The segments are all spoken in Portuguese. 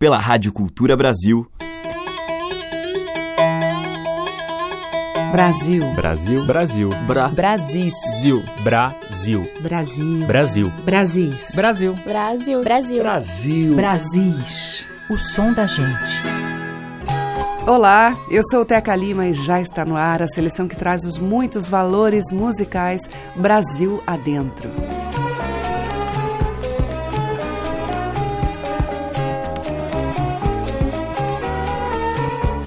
pela Rádio Cultura Brasil. Brasil. Brasil. Brasil. Bra. Brasil. Brasil. Brasil. Brasil. Brasis. Brasil. Brasil. Brasil. Brasil. Brasis. O som da gente. Olá, eu sou o Teca Lima e já está no ar a seleção que traz os muitos valores musicais Brasil adentro.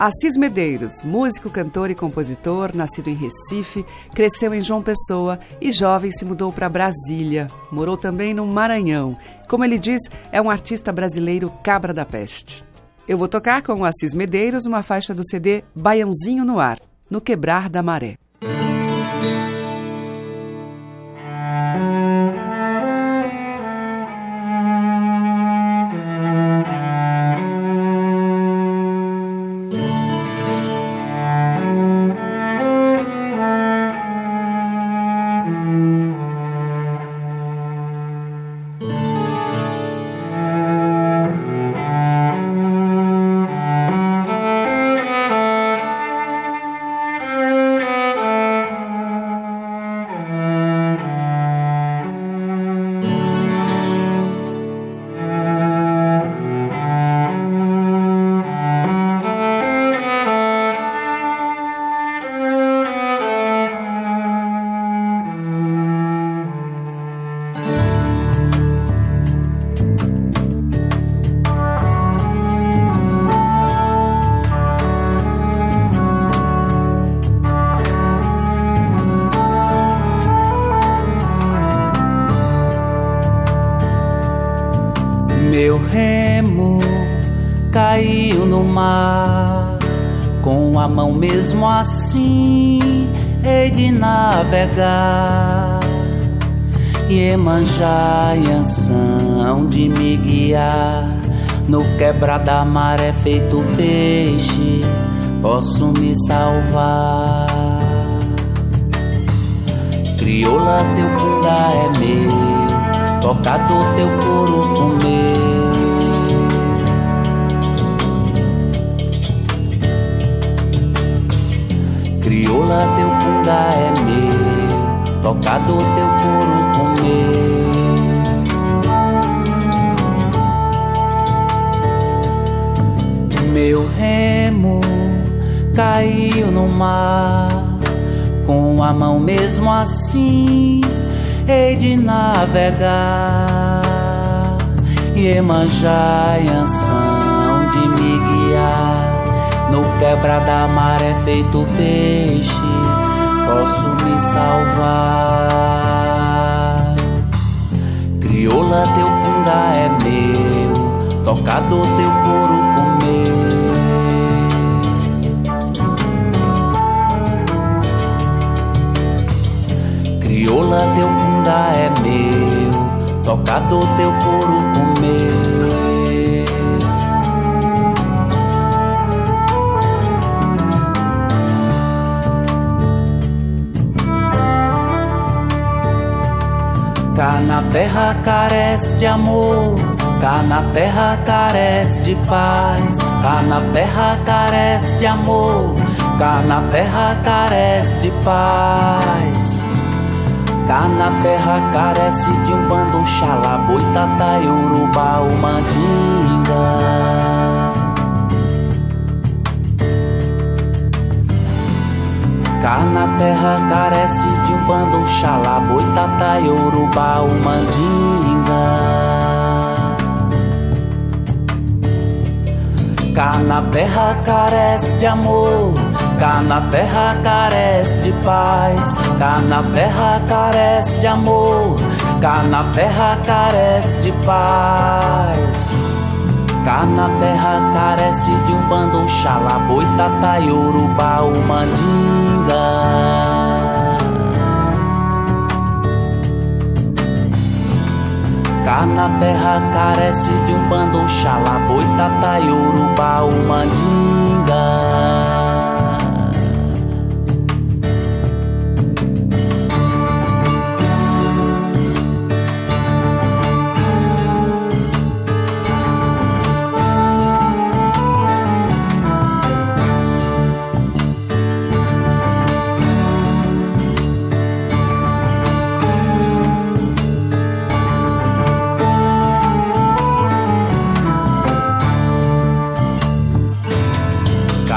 Assis Medeiros, músico, cantor e compositor, nascido em Recife, cresceu em João Pessoa e jovem se mudou para Brasília. Morou também no Maranhão. Como ele diz, é um artista brasileiro cabra da peste. Eu vou tocar com o Assis Medeiros uma faixa do CD Baiãozinho no Ar, no Quebrar da Maré. Caiu no mar, com a mão mesmo assim hei de navegar. Iemanjá e Anção de me guiar, no quebra da maré feito peixe, posso me salvar. Crioula, teu cunga é meu, tocador teu couro comer. Crioula, teu cunga é meu, tocador teu couro comer. Meu remo caiu no mar, com a mão mesmo assim hei de navegar. E no quebra da maré feito peixe, posso me salvar. Crioula, teu cunga é meu, tocador teu couro comer. Crioula, teu cunga é meu, tocador teu couro comer. Cá na terra carece de amor, cá na terra carece de paz, cá na terra carece de amor, cá na terra carece de paz. Cá na terra carece de um bando xalá, boitatá, urubá, mandinga. Cá na terra carece de um bando xalá, boitatá, urubá, o mandinga. Cá na terra carece de amor, cá na terra carece de paz, cá na terra carece de amor, cá na terra carece de paz. Cá na terra carece de um bando xalá, boitatá, urubá, o Cá na terra carece de um bando xalá, boitatá, urubá, o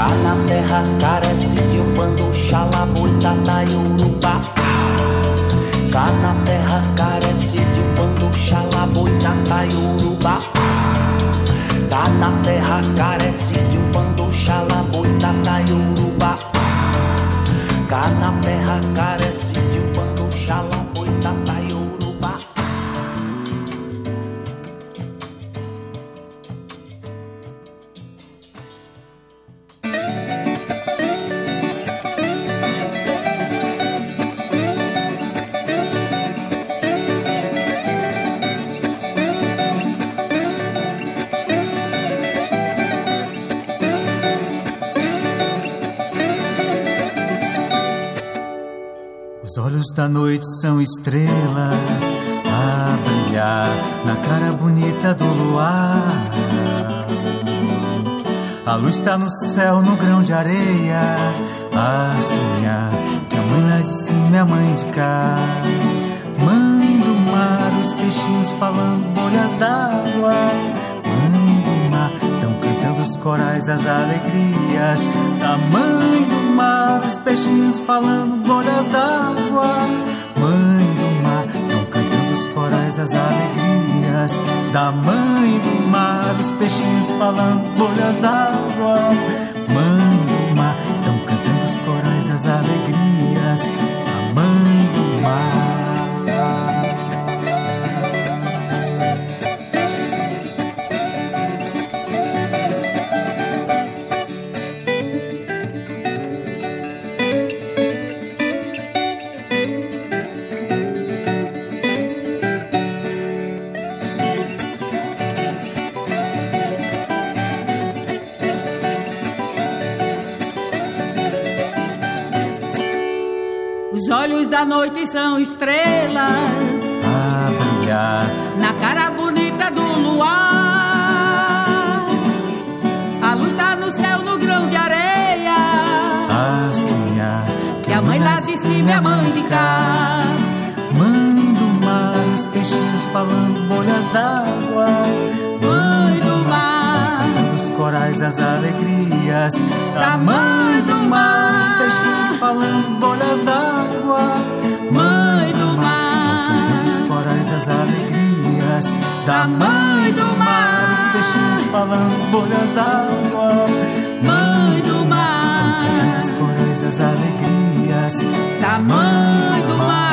Na terra carece de um bando xalamuitata e urubá Cá na terra carece de um bando xalamuitata e urubá Cá na terra carece de um bando xalamuitata e urubá Cá na terra carece estrelas a brilhar na cara bonita do luar. A luz tá no céu, no grão de areia, a sonhar que a mãe lá de cima é a mãe de cá. Mãe do mar, os peixinhos falando bolhas d'água. Mãe do mar, tão cantando os corais, as alegrias da mãe do mar, os peixinhos falando bolhas d'água. Da mãe do mar, os peixinhos falando bolhas d'água. São estrelas A brilhar na cara bonita do luar. A luz tá no céu, no grão de areia. a sonhar Que a mãe lá de cima é a mãe de cá. Mãe do mar, os peixinhos falando bolhas d'água. Mãe do mar, Cantando os corais, as alegrias Da mãe do mar. Os peixinhos falando bolhas d'água. Da mãe do mar. Os peixinhos falando bolhas d'água. Mãe do Cantando mar, os corais, as alegrias da mãe do mar.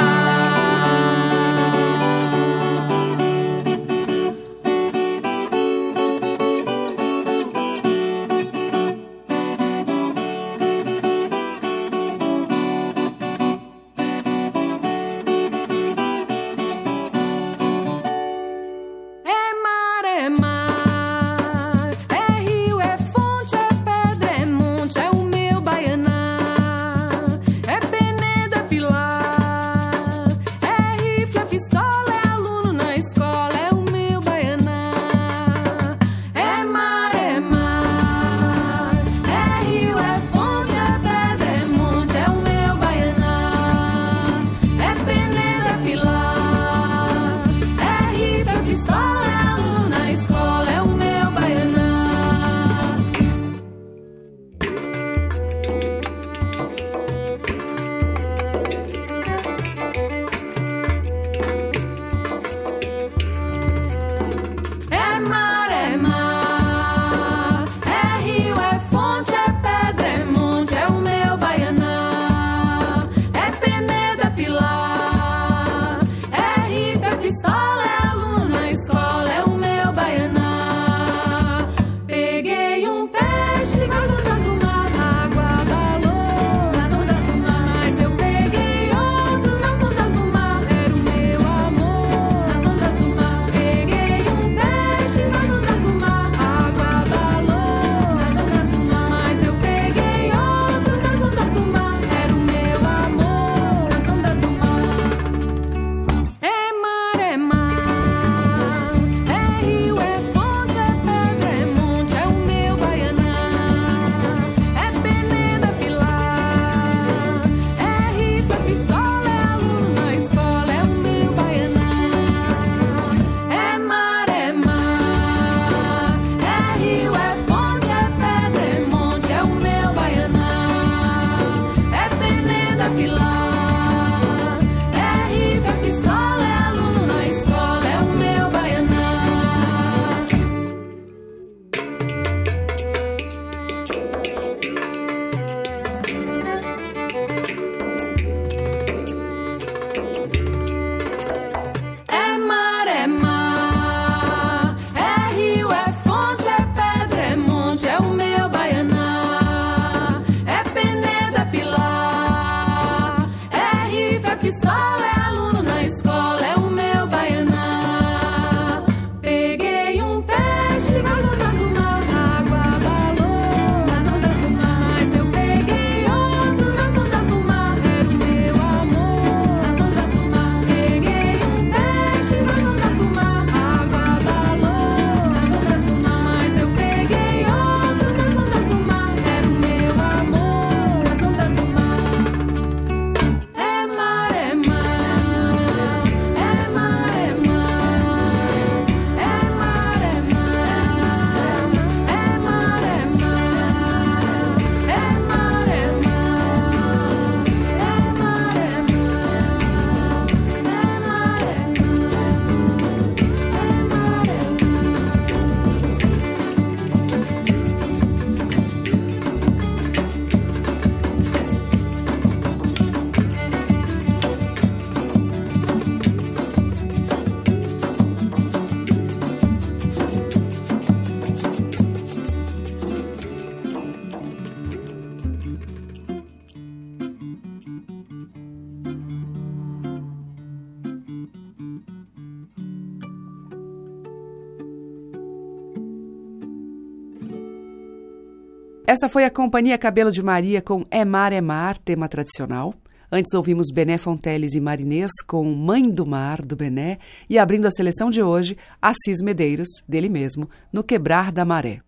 Essa foi a Companhia Cabelo de Maria com É Mar, É Mar, tema tradicional. Antes ouvimos Bené Fonteles e Marinês com Mãe do Mar, do Bené. E abrindo a seleção de hoje, Assis Medeiros, dele mesmo, no Quebrar da Maré.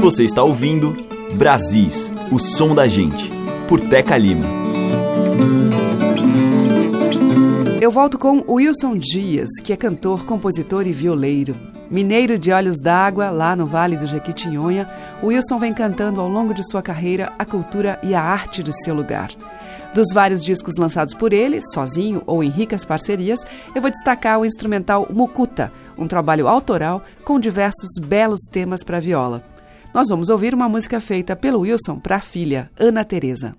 Você está ouvindo Brasis, o som da gente, por Teca Lima. Eu volto com Wilson Dias, que é cantor, compositor e violeiro. Mineiro de olhos d'água, lá no Vale do Jequitinhonha, Wilson vem cantando ao longo de sua carreira a cultura e a arte de seu lugar. Dos vários discos lançados por ele, sozinho ou em ricas parcerias, eu vou destacar o instrumental Mucuta, um trabalho autoral com diversos belos temas para viola. Nós vamos ouvir uma música feita pelo Wilson para a filha, Ana Teresa.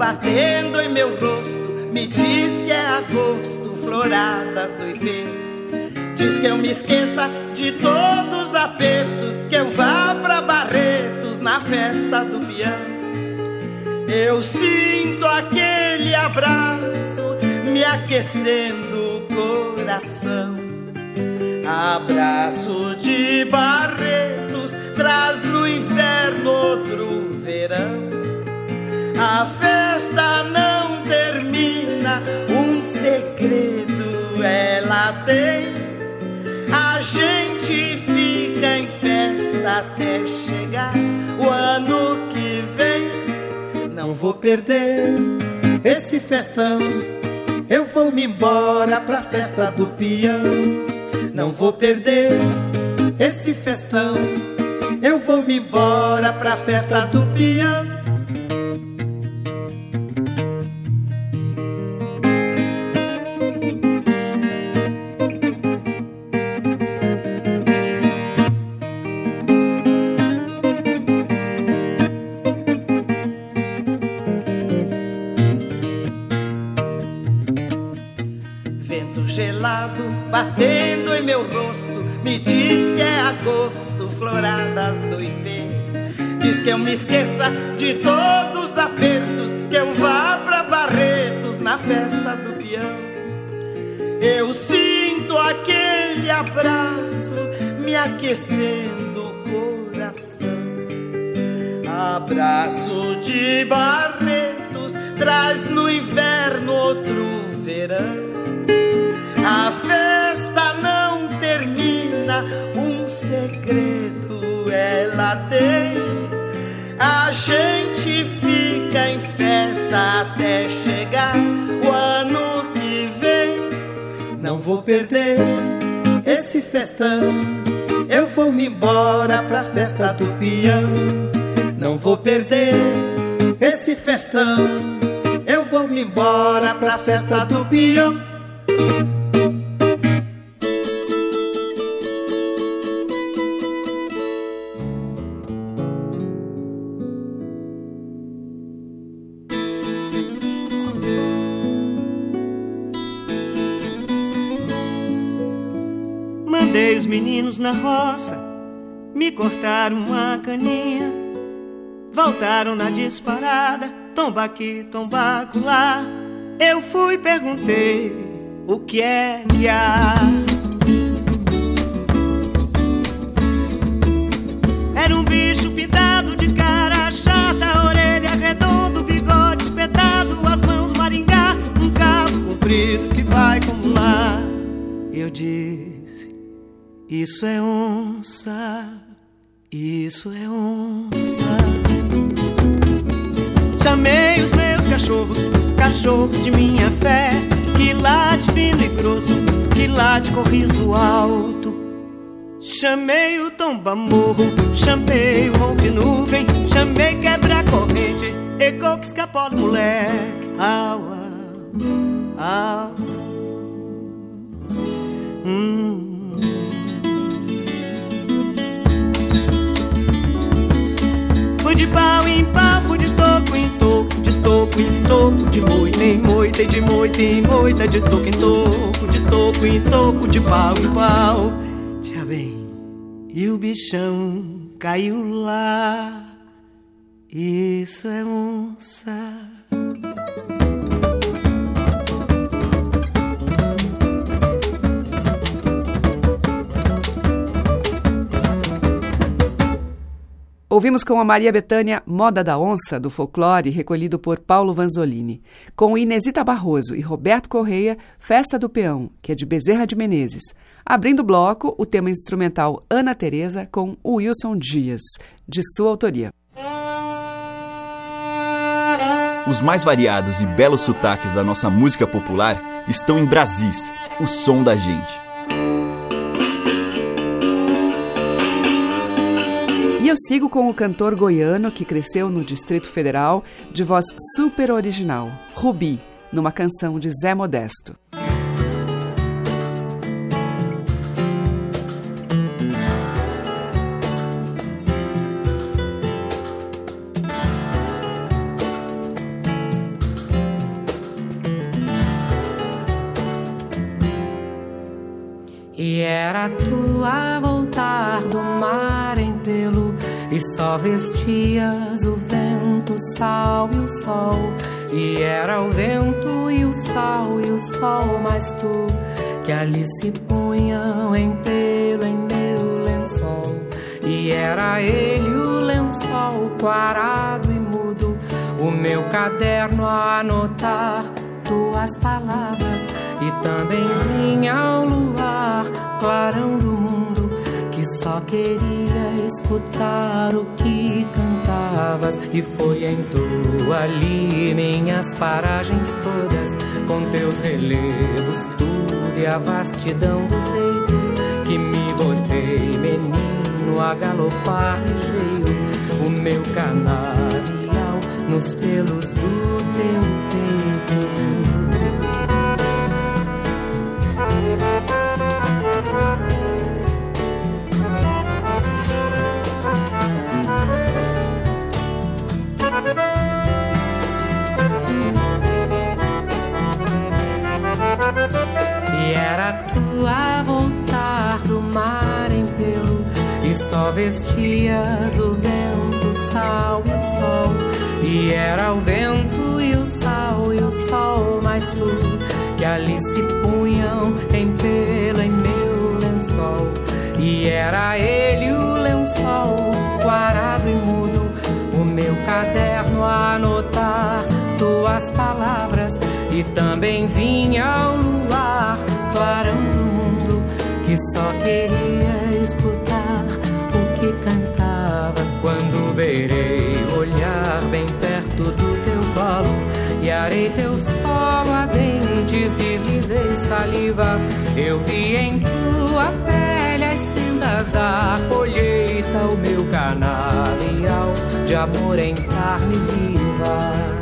Batendo em meu rosto, me diz que é agosto, floradas do Ipê. Diz que eu me esqueça de todos os apertos, que eu vá pra Barretos na festa do piano. Eu sinto aquele abraço me aquecendo o coração. Abraço de Barretos traz no inverno outro verão. A festa não termina, um segredo ela tem. A gente fica em festa até chegar o ano que vem. Não vou perder esse festão. Eu vou me embora pra festa do peão. Não vou perder esse festão. Eu vou me embora pra festa do peão. Eu me esqueça de todos os apertos, que eu vá pra Barretos na festa do peão. Eu sinto aquele abraço me aquecendo o coração. Abraço de Barretos traz no inverno outro verão. A festa não termina, um segredo ela tem. A gente fica em festa até chegar o ano que vem. Não vou perder esse festão. Eu vou me embora pra festa do peão. Não vou perder esse festão. Eu vou me embora pra festa do peão. Meninos na roça me cortaram uma caninha. Voltaram na disparada, tomba aqui, tomba lá. Eu fui e perguntei o que é que há. Era um bicho pintado de cara chata, orelha redonda, bigode espetado, as mãos maringá, um cabo comprido que vai como lá. Eu disse: Isso é onça, isso é onça. Chamei os meus cachorros, cachorros de minha fé, que late fino e grosso, que late com riso alto. Chamei o tomba morro, chamei o ronco de nuvem, chamei quebra corrente, ecou que escapou do moleque. Au, au, au. De pau em pau, fui de toco em toco, de toco em toco, de moita em moita, de moita em moita, de toco em toco, de toco em toco, de pau em pau. Tia bem, e o bichão caiu lá. Isso é onça. Ouvimos com a Maria Bethânia Moda da Onça, do folclore, recolhido por Paulo Vanzolini. Com Inesita Barroso e Roberto Correia, Festa do Peão, que é de Bezerra de Menezes. Abrindo o bloco, o tema instrumental Ana Teresa com Wilson Dias, de sua autoria. Os mais variados e belos sotaques da nossa música popular estão em Brasis, o som da gente. eu sigo com o cantor goiano que cresceu no Distrito Federal, de voz super original, Rubi, numa canção de Zé Modesto. E era tua voltar do mar e só vestias o vento, o sal e o sol. E era o vento e o sal e o sol, mas tu que ali se punham em pelo em meu lençol. E era ele o lençol quarado e mudo, o meu caderno a anotar tuas palavras e também vinha ao luar, clarão do mundo, que só queria escutar o que cantavas. E foi em tu ali minhas paragens todas, com teus relevos, tudo e a vastidão dos reinos, que me botei menino a galopar ligeiro, o meu canavial nos pelos do teu peito. E era tu a voltar do mar em pelo E só vestias o vento, o sal e o sol. E era o vento e o sal e o sol mais tu Que ali se punham em pelo em meu lençol. E era ele o lençol, guarado e mudo O meu caderno a anotar tuas palavras e também vinha ao luar, clarão do mundo, que só queria escutar o que cantavas quando beirei olhar bem perto do teu colo e arei teu solo a dentes, deslizei saliva, eu vi em tua pele as sendas da colheita, o meu canavial de amor em carne viva.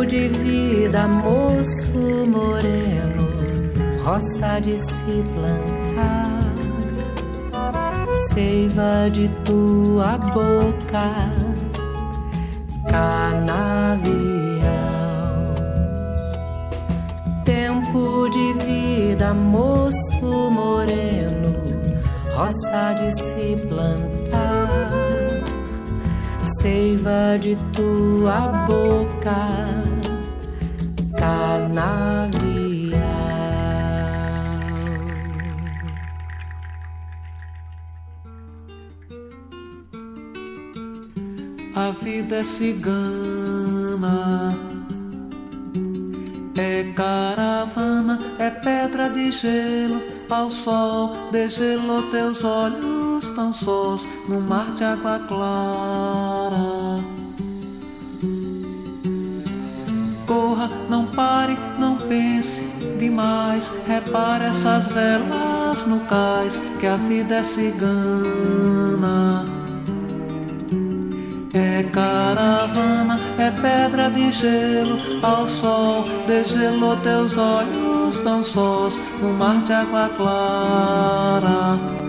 Tempo de vida, moço moreno, roça de se plantar, seiva de tua boca, canavial. Tempo de vida, moço moreno, roça de se plantar seiva de tua boca. A vida é cigana, é caravana, é pedra de gelo ao sol, degelou teus olhos tão sós no mar de água clara. Corra, não pare, não pense demais. Repare essas velas no cais, que a vida é cigana. É caravana, é pedra de gelo ao sol, degelou teus olhos tão sós no mar de água clara.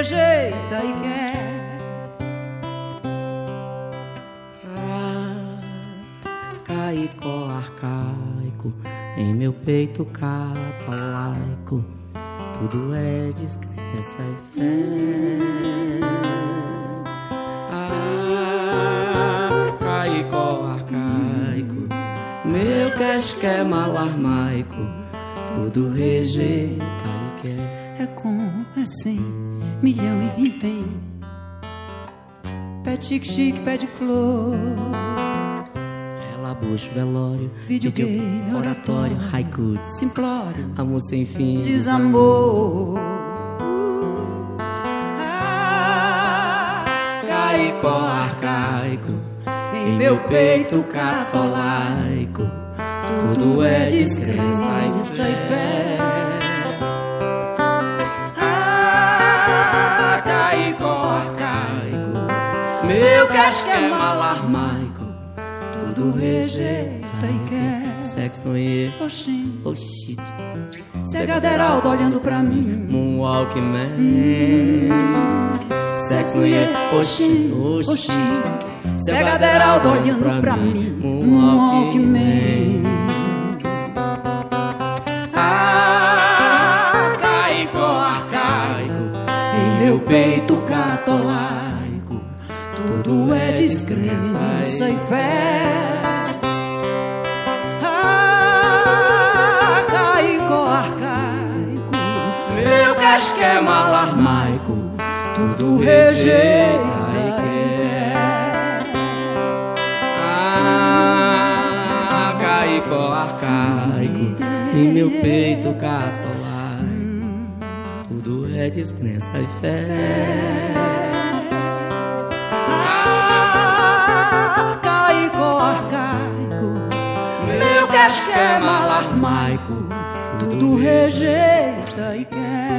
Rejeita e quer. Caicó arcaico, em meu peito catolaico, tudo é descrença e fé. Ah, caicó arcaico, meu queixo que é malarmaico, tudo rejeita e quer. É com, é sem, milhão e vintém. Pé chique-chique, pé de flor. Relabucho, velório, Videogame, oratório, haiku, simplório, amor sem fim, desamor. Caicó arcaico, em meu peito catolaico, tudo é descrença e fé. Arcaico, meu casqué malarmaico, tudo rejeita e quer. Sexo no e Oxi, oxi, Segaderaldo olhando pra mim. Moonwalk Man. Sexo no e oxi, oxi. Segaderaldo olhando pra mim. Moonwalk Walkman. Ah, caico, arcaico, em meu peito tudo é descrença e fé. Ah, caico arcaico. Meu casque é tudo rejeita arcaico, em meu peito catolaico, tudo é descrença e fé. Casque é malarmaico, Tudo rejeita e quer.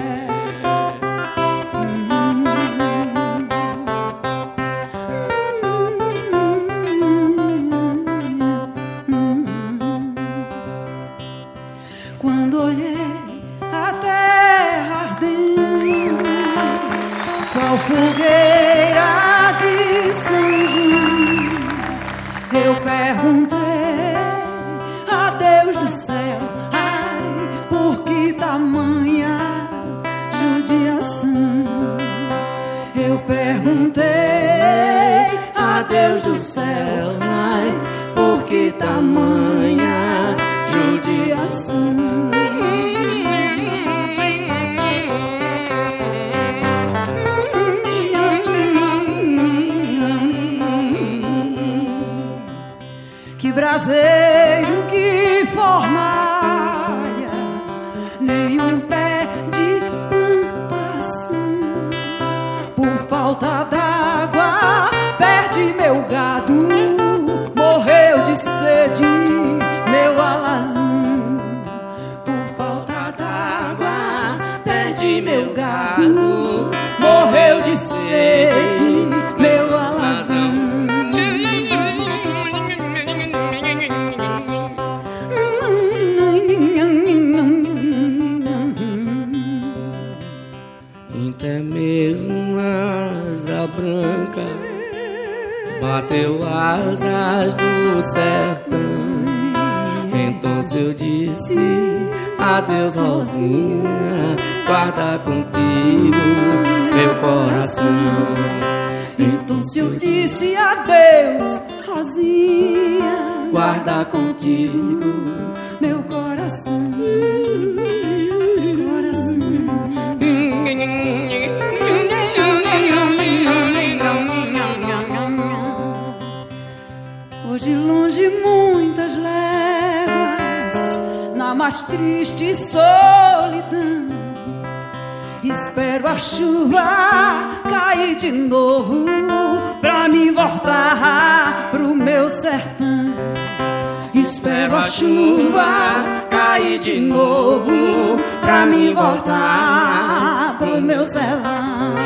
Que braseiro, que fornalha, nenhum pé de plantação. Por falta d'água, perde meu gado, Guarda contigo meu coração. Hoje longe muitas léguas, na mais triste solidão. Espero a chuva cair de novo chuva cair de novo pra mim voltar pro meu sertão.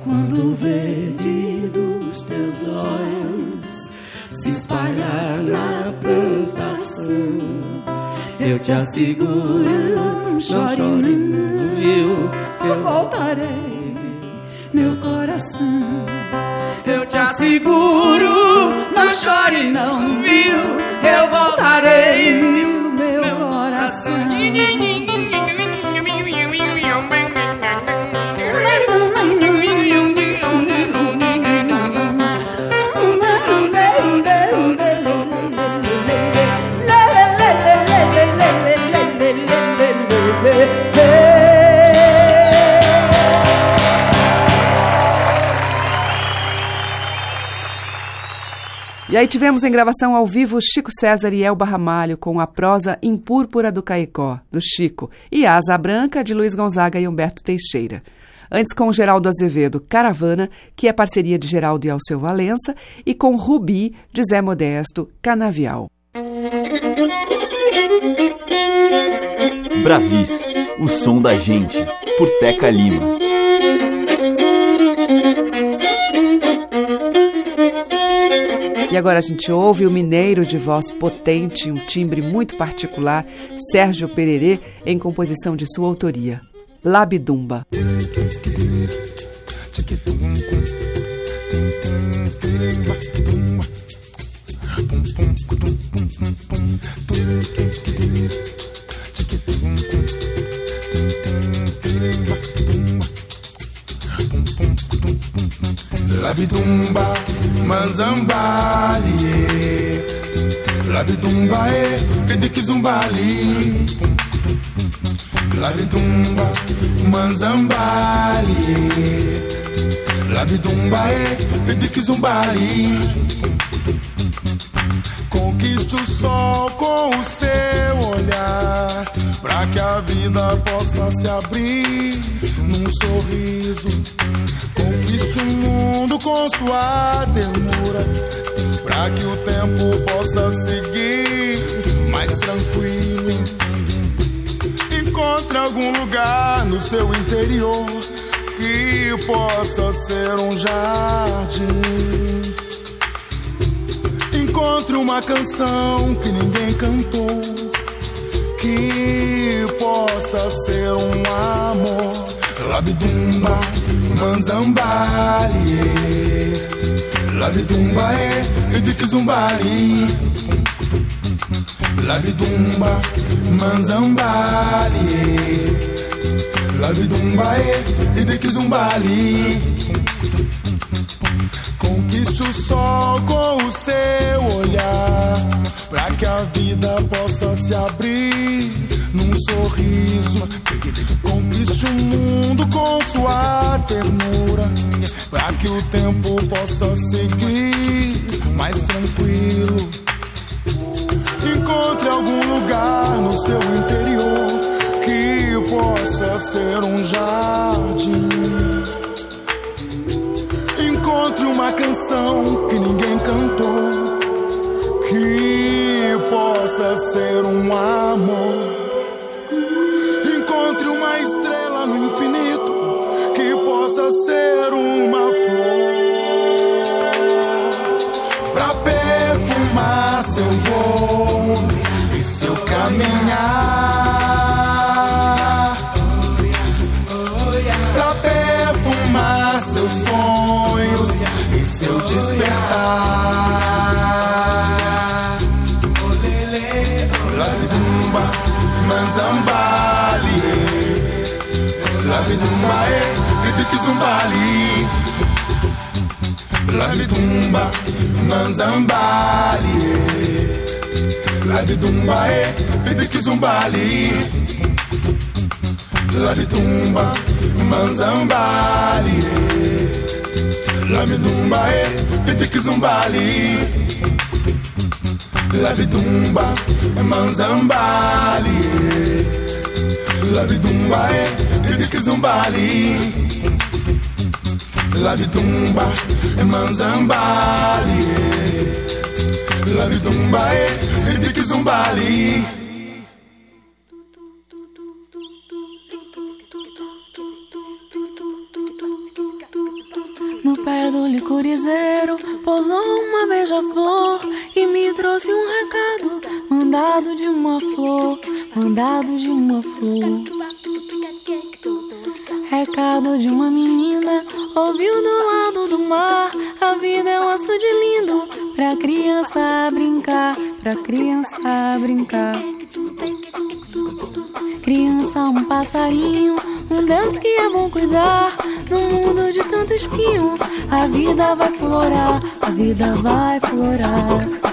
Quando o verde dos teus olhos se espalhar na plantação, eu te asseguro, chore não, viu? Eu voltarei, meu coração. Eu te asseguro, não chore não, viu? Aí tivemos em gravação ao vivo Chico César e Elba Ramalho com a prosa Em Púrpura do Caicó, do Chico, e Asa Branca, de Luiz Gonzaga e Humberto Teixeira. Antes com Geraldo Azevedo, Caravana, que é parceria de Geraldo e Alceu Valença, e com Rubi, de Zé Modesto, Canavial. Brasis, o som da gente, por Teca Lima. E agora a gente ouve o mineiro de voz potente, um timbre muito particular, Sérgio Pererê, em composição de sua autoria, Labidumba. Labidumba, manzambali, labidumba e kidikizumbali. Labidumba, manzambali, labidumba e kidikizumbali. Conquiste o sol com o seu olhar, pra que a vida possa se abrir num sorriso. Conquiste o mundo com sua ternura, pra que o tempo possa seguir mais tranquilo. Encontre algum lugar no seu interior que possa ser um jardim. Encontre uma canção que ninguém cantou, que possa ser um amor. Labidumba, manzambali, labidumba e idikizumbali. Labidumba, manzambali, labidumba e idikizumbali. Conquiste o sol com o seu olhar, pra que a vida possa se abrir num sorriso. Conquiste o mundo com sua ternura, pra que o tempo possa seguir mais tranquilo. Encontre algum lugar no seu interior que possa ser um jardim. Encontre uma canção que ninguém cantou, que possa ser um amor. Encontre labidumba e idikizumbali. Labidumba, manzambali, labidumba e idikizumbali. Labidumba, manzambali, labidumba e idikizumbali. Labidumba, manzambali, labidumba e idikizumbali. La bitumba, manzambali. La e de que zumbali. No pé do licorizeiro pousou uma beija-flor e me trouxe um recado, mandado de uma flor, mandado de uma flor. Recado de uma menina, ouviu do lado do mar. A vida é um açude lindo, pra criança brincar, pra criança brincar. Criança, um passarinho, um Deus que é bom cuidar. No mundo de tanto espinho, a vida vai florar, a vida vai florar.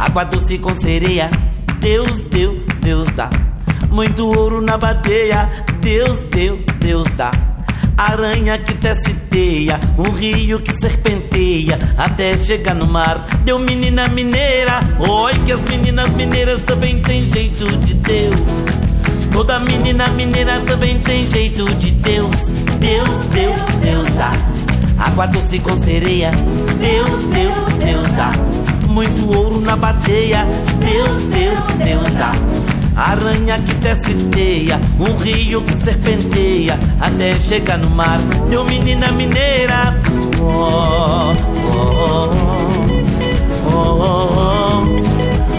Água doce com sereia. Deus deu, Deus dá. Muito ouro na bateia. Deus deu, Deus dá. Aranha que tece teia, um rio que serpenteia até chegar no mar. Deu menina mineira, oi que as meninas mineiras também tem jeito de Deus. Toda menina mineira também tem jeito de Deus. Deus deu, Deus dá. Água doce com sereia. Deus deu, Deus dá muito ouro na bateia. Deus, Deus, Deus dá. Aranha que desce teia, um rio que serpenteia até chegar no mar. Deu menina mineira. Oh, oh, oh, oh,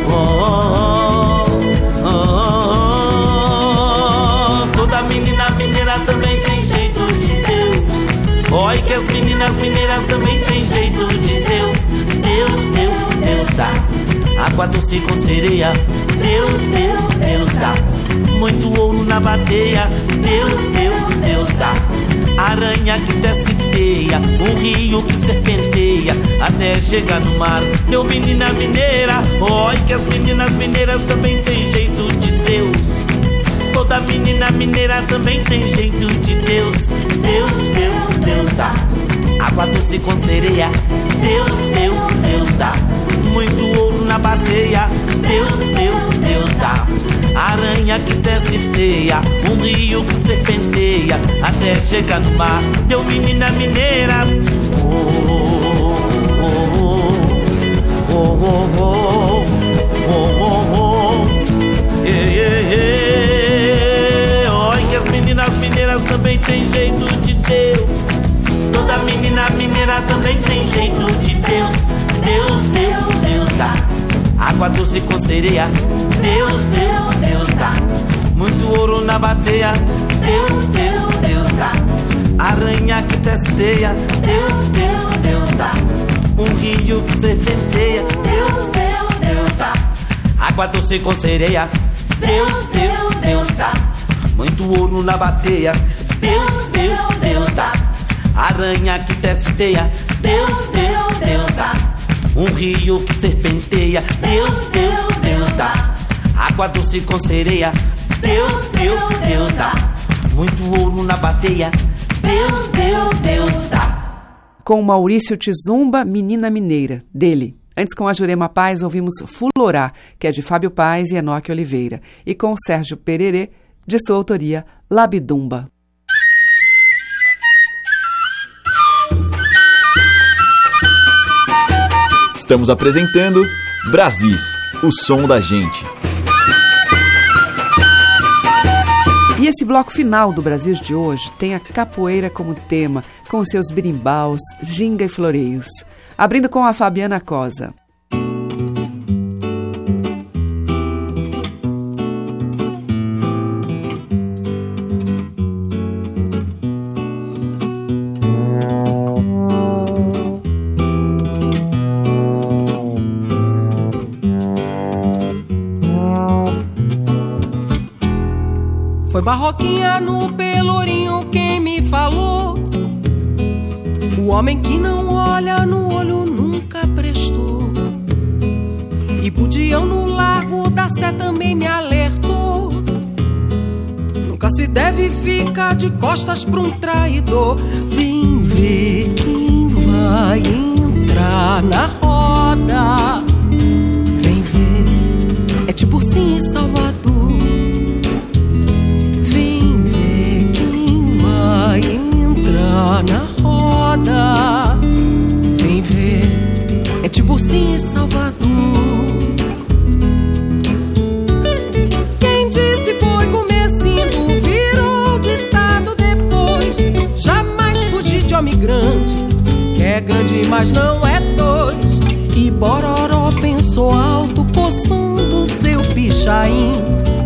oh, oh, Toda menina mineira também tem jeito de Deus. Olha que as meninas mineiras também Água doce com sereia. Deus deu, Deus dá. Muito ouro na bateia. Deus deu, Deus dá. Aranha que tece teia, um rio que serpenteia até chegar no mar. Deu menina mineira, oi que as meninas mineiras também tem jeito de Deus. Toda menina mineira também tem jeito de Deus. Deus deu, Deus dá. Água doce com sereia. Deus deu, Deus dá. Muito na bateia. Deus deu, Deus dá. Aranha que tece teia. Um rio que serpenteia até chegar no mar. Deu menina mineira. Oh, oh, oh, oh, oh, oh, Com sereia. Deus deu, Deus dá. Muito ouro na bateia. Deus deu, Deus dá. Aranha que testeia. Deus deu, Deus dá. Um rio que serpenteia. Deus deu, Deus dá. Água doce com sereia. Deus, Deus, Deus dá. Muito ouro na bateia. Deus, Deus, Deus dá. Aranha que tece teia. Deus, Deus, Deus dá. Um rio que serpenteia. Deus, Deus, Deus dá. Água doce com sereia. Deus, Deus, Deus dá. Muito ouro na bateia. Deus, Deus, Deus dá. Com Maurício Tizumba, Menina Mineira, dele. Antes, com a Jurema Paz, ouvimos Fulorá, que é de Fábio Paz e Enoque Oliveira. E com Sérgio Pererê, de sua autoria, Labidumba. Estamos apresentando Brasis, o som da gente. E esse bloco final do Brasil de hoje tem a capoeira como tema, com seus birimbaus, ginga e floreios. Abrindo com a Fabiana Cosa. Foi Barroquinha no Pelourinho quem me falou. O homem que não olha no olho nunca prestou. E Budião no Largo da Sé também me alertou. Nunca se deve ficar de costas pra um traidor. Vem ver quem vai entrar na roda. Mas não é dois. E Bororó pensou alto, coçando seu pichain.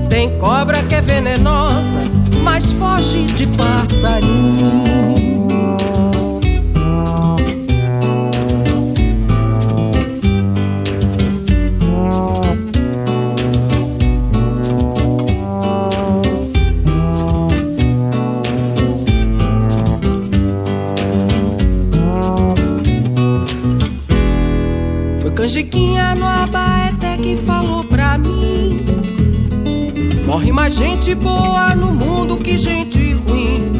Tem cobra que é venenosa, mas foge de passarinho. Foi Canjiquinha no Abaeté que falou pra mim. Morre mais gente boa no mundo que gente ruim.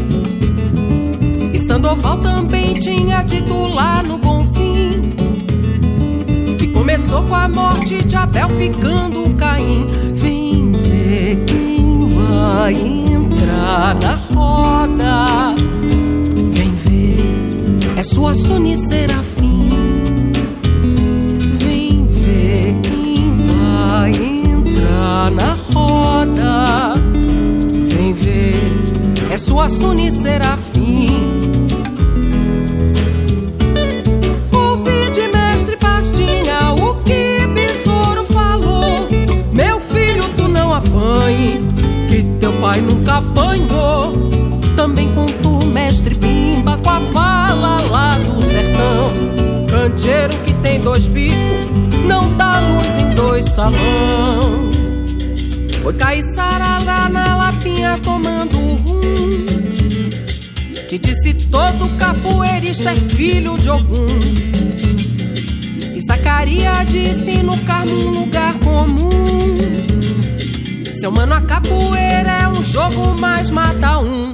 E Sandoval também tinha dito lá no Bonfim. Que começou com a morte de Abel ficando Caim. Vem ver quem vai entrar na roda. Vem ver, é sua Suni sua Suni Serafim. Ouvi de mestre Pastinha o que Besouro falou. Meu filho, tu não apanhe, que teu pai nunca apanhou. Também contou mestre Pimba com a fala lá do sertão. Candeeiro que tem dois bicos, não dá luz em dois salão. Foi Caiçara na lapinha tomando rum. Que disse todo capoeirista é filho de algum. E Sacaria disse no Carmo um lugar comum. Seu mano, a capoeira é um jogo, mas mata um.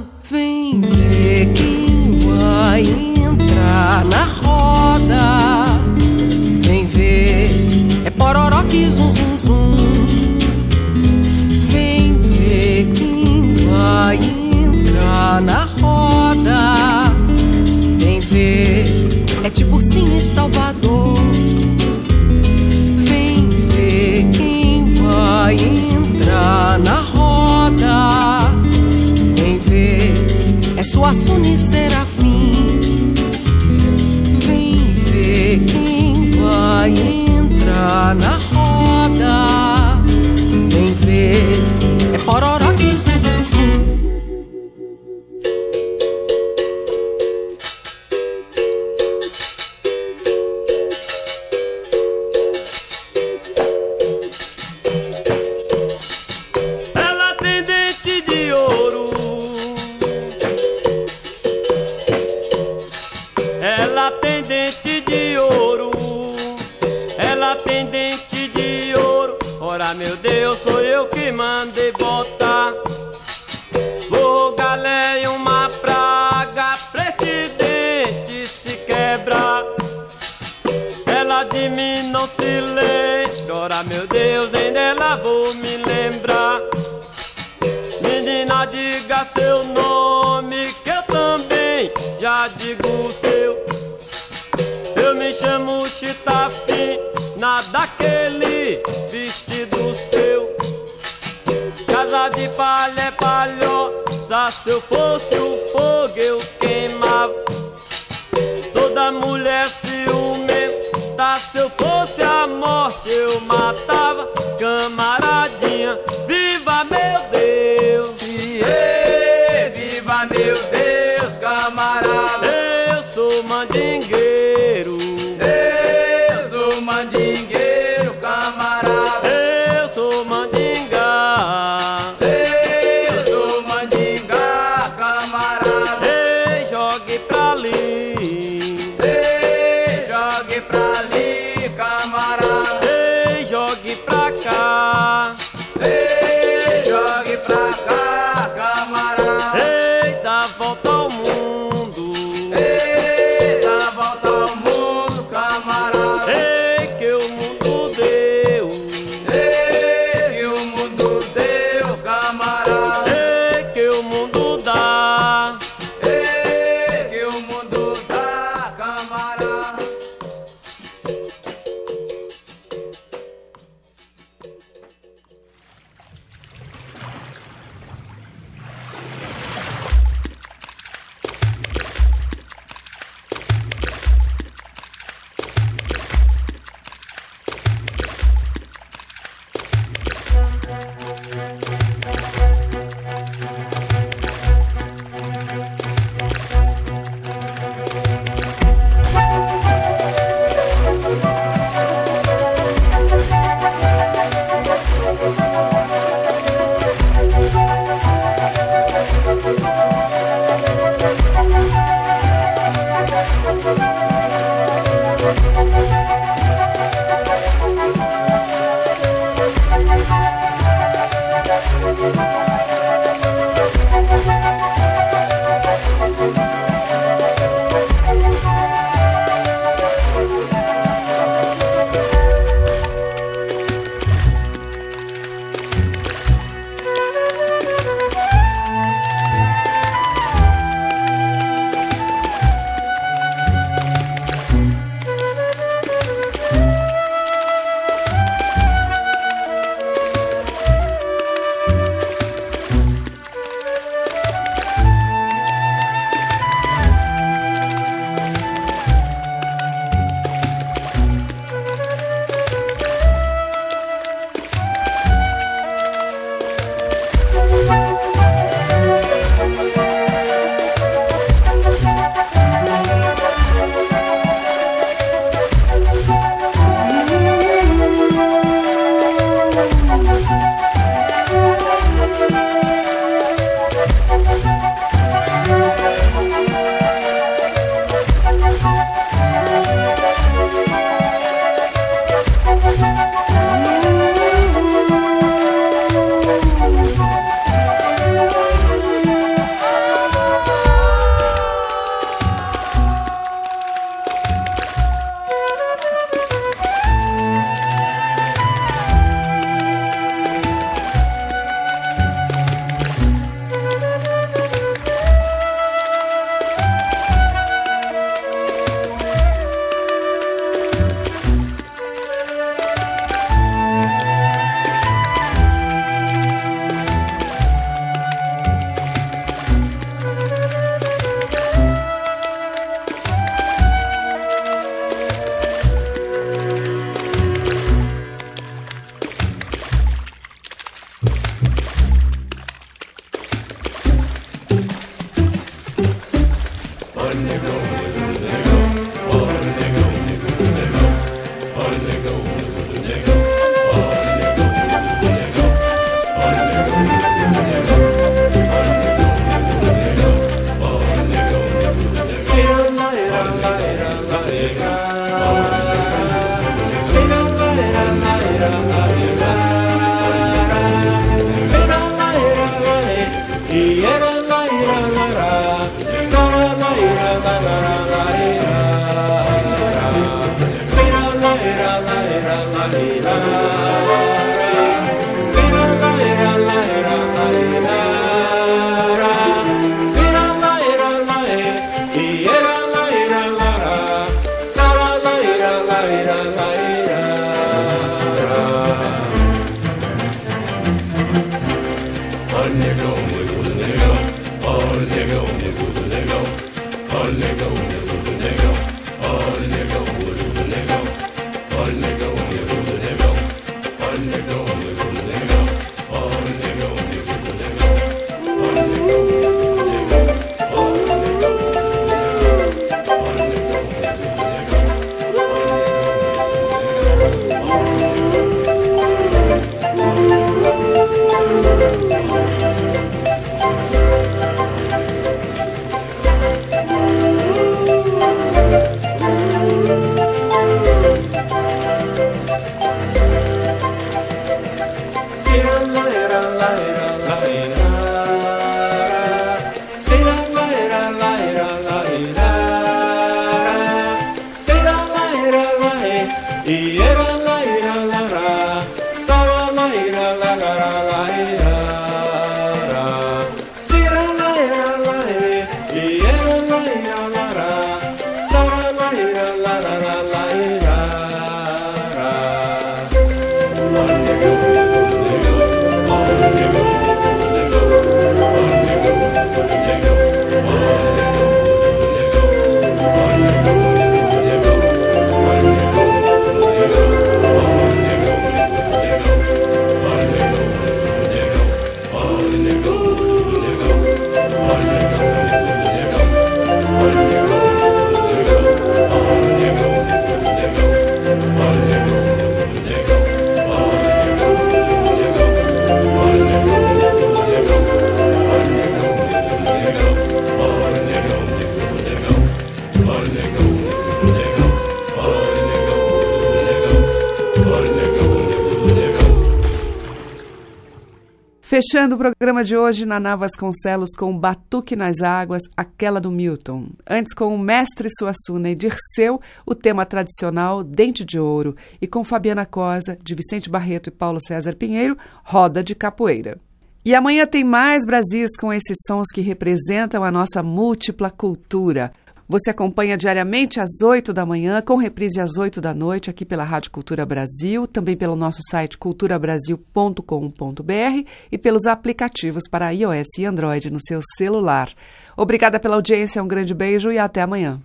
Fechando o programa de hoje, Naná Vasconcelos com Batuque nas Águas, aquela do Milton. Antes, com o mestre Suassuna e Dirceu, o tema tradicional Dente de Ouro. E com Fabiana Cosa, de Vicente Barreto e Paulo César Pinheiro, Roda de Capoeira. E amanhã tem mais Brasis com esses sons que representam a nossa múltipla cultura. Você acompanha diariamente às 8 da manhã, com reprise às 8 da noite, aqui pela Rádio Cultura Brasil, também pelo nosso site culturabrasil.com.br e pelos aplicativos para iOS e Android no seu celular. Obrigada pela audiência, um grande beijo e até amanhã.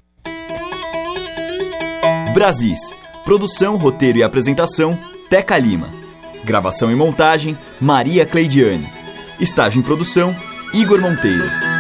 Brasis. Produção, roteiro e apresentação, Teca Lima. Gravação e montagem, Maria Cleidiane. Estágio em produção, Igor Monteiro.